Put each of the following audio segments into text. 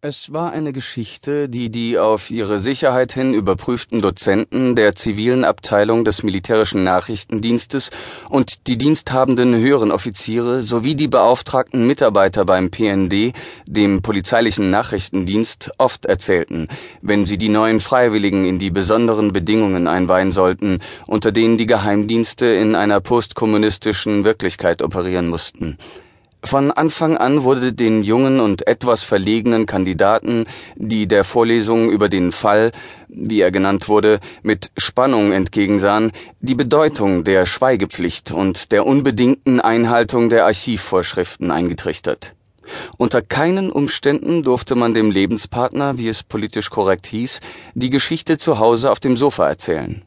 Es war eine Geschichte, die die auf ihre Sicherheit hin überprüften Dozenten der zivilen Abteilung des militärischen Nachrichtendienstes und die diensthabenden höheren Offiziere sowie die beauftragten Mitarbeiter beim PND, dem polizeilichen Nachrichtendienst, oft erzählten, wenn sie die neuen Freiwilligen in die besonderen Bedingungen einweihen sollten, unter denen die Geheimdienste in einer postkommunistischen Wirklichkeit operieren mussten. Von Anfang an wurde den jungen und etwas verlegenen Kandidaten, die der Vorlesung über den Fall, wie er genannt wurde, mit Spannung entgegensahen, die Bedeutung der Schweigepflicht und der unbedingten Einhaltung der Archivvorschriften eingetrichtert. Unter keinen Umständen durfte man dem Lebenspartner, wie es politisch korrekt hieß, die Geschichte zu Hause auf dem Sofa erzählen.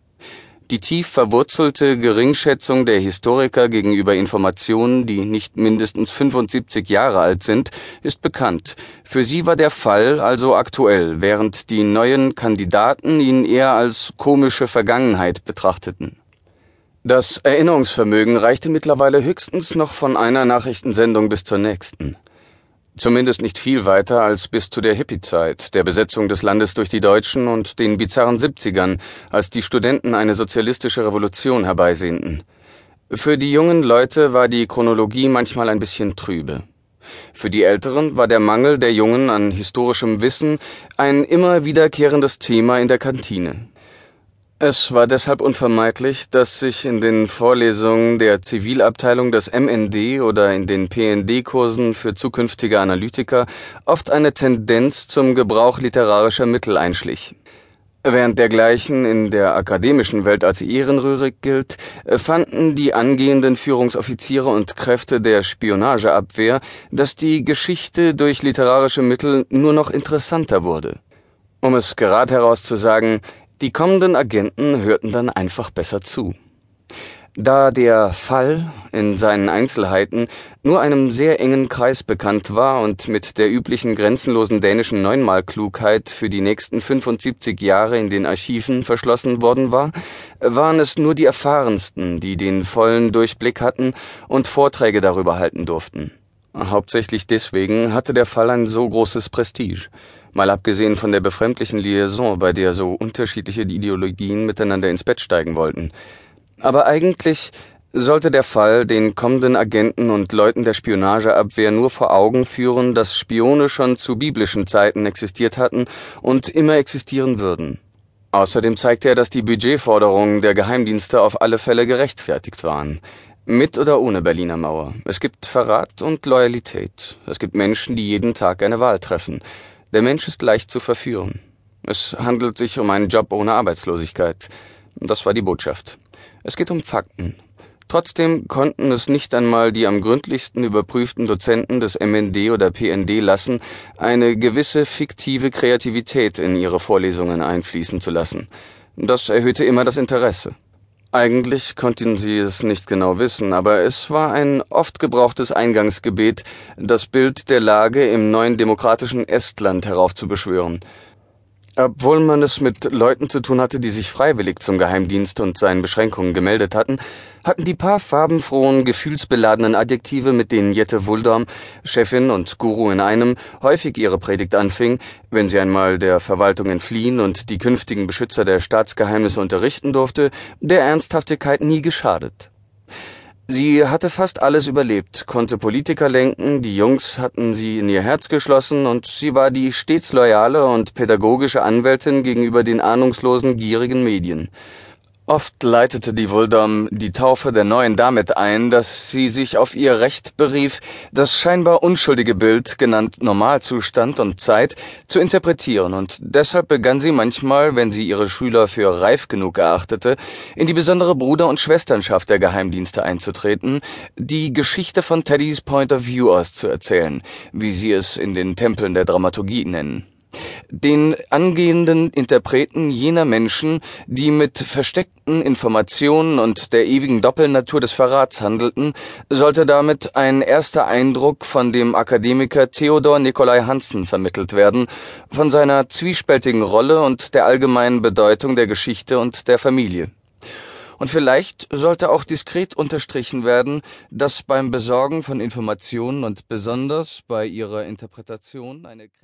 Die tief verwurzelte Geringschätzung der Historiker gegenüber Informationen, die nicht mindestens 75 Jahre alt sind, ist bekannt. Für sie war der Fall also aktuell, während die neuen Kandidaten ihn eher als komische Vergangenheit betrachteten. Das Erinnerungsvermögen reichte mittlerweile höchstens noch von einer Nachrichtensendung bis zur nächsten. Zumindest nicht viel weiter als bis zu der Hippie-Zeit, der Besetzung des Landes durch die Deutschen und den bizarren Siebzigern, als die Studenten eine sozialistische Revolution herbeisehnten. Für die jungen Leute war die Chronologie manchmal ein bisschen trübe. Für die Älteren war der Mangel der Jungen an historischem Wissen ein immer wiederkehrendes Thema in der Kantine. Es war deshalb unvermeidlich, dass sich in den Vorlesungen der Zivilabteilung des MND oder in den PND-Kursen für zukünftige Analytiker oft eine Tendenz zum Gebrauch literarischer Mittel einschlich. Während dergleichen in der akademischen Welt als ehrenrührig gilt, fanden die angehenden Führungsoffiziere und Kräfte der Spionageabwehr, dass die Geschichte durch literarische Mittel nur noch interessanter wurde. Um es gerade heraus zu sagen, die kommenden Agenten hörten dann einfach besser zu. Da der Fall in seinen Einzelheiten nur einem sehr engen Kreis bekannt war und mit der üblichen grenzenlosen dänischen Neunmalklugheit für die nächsten 75 Jahre in den Archiven verschlossen worden war, waren es nur die Erfahrensten, die den vollen Durchblick hatten und Vorträge darüber halten durften. Hauptsächlich deswegen hatte der Fall ein so großes Prestige mal abgesehen von der befremdlichen Liaison, bei der so unterschiedliche Ideologien miteinander ins Bett steigen wollten. Aber eigentlich sollte der Fall den kommenden Agenten und Leuten der Spionageabwehr nur vor Augen führen, dass Spione schon zu biblischen Zeiten existiert hatten und immer existieren würden. Außerdem zeigte er, dass die Budgetforderungen der Geheimdienste auf alle Fälle gerechtfertigt waren. Mit oder ohne Berliner Mauer. Es gibt Verrat und Loyalität. Es gibt Menschen, die jeden Tag eine Wahl treffen. Der Mensch ist leicht zu verführen. Es handelt sich um einen Job ohne Arbeitslosigkeit. Das war die Botschaft. Es geht um Fakten. Trotzdem konnten es nicht einmal die am gründlichsten überprüften Dozenten des MND oder PND lassen, eine gewisse fiktive Kreativität in ihre Vorlesungen einfließen zu lassen. Das erhöhte immer das Interesse. Eigentlich konnten sie es nicht genau wissen, aber es war ein oft gebrauchtes Eingangsgebet, das Bild der Lage im neuen demokratischen Estland heraufzubeschwören. Obwohl man es mit Leuten zu tun hatte, die sich freiwillig zum Geheimdienst und seinen Beschränkungen gemeldet hatten, hatten die paar farbenfrohen, gefühlsbeladenen Adjektive, mit denen Jette Wuldorm, Chefin und Guru in einem, häufig ihre Predigt anfing, wenn sie einmal der Verwaltung entfliehen und die künftigen Beschützer der Staatsgeheimnisse unterrichten durfte, der Ernsthaftigkeit nie geschadet. Sie hatte fast alles überlebt, konnte Politiker lenken, die Jungs hatten sie in ihr Herz geschlossen und sie war die stets loyale und pädagogische Anwältin gegenüber den ahnungslosen, gierigen Medien. Oft leitete die Wuldom die Taufe der neuen damit ein, dass sie sich auf ihr Recht berief, das scheinbar unschuldige Bild, genannt Normalzustand und Zeit, zu interpretieren, und deshalb begann sie manchmal, wenn sie ihre Schüler für reif genug erachtete, in die besondere Bruder- und Schwesternschaft der Geheimdienste einzutreten, die Geschichte von Teddys Point of View aus zu erzählen, wie sie es in den Tempeln der Dramaturgie nennen den angehenden Interpreten jener Menschen, die mit versteckten Informationen und der ewigen Doppelnatur des Verrats handelten, sollte damit ein erster Eindruck von dem Akademiker Theodor Nikolai Hansen vermittelt werden, von seiner zwiespältigen Rolle und der allgemeinen Bedeutung der Geschichte und der Familie. Und vielleicht sollte auch diskret unterstrichen werden, dass beim Besorgen von Informationen und besonders bei ihrer Interpretation eine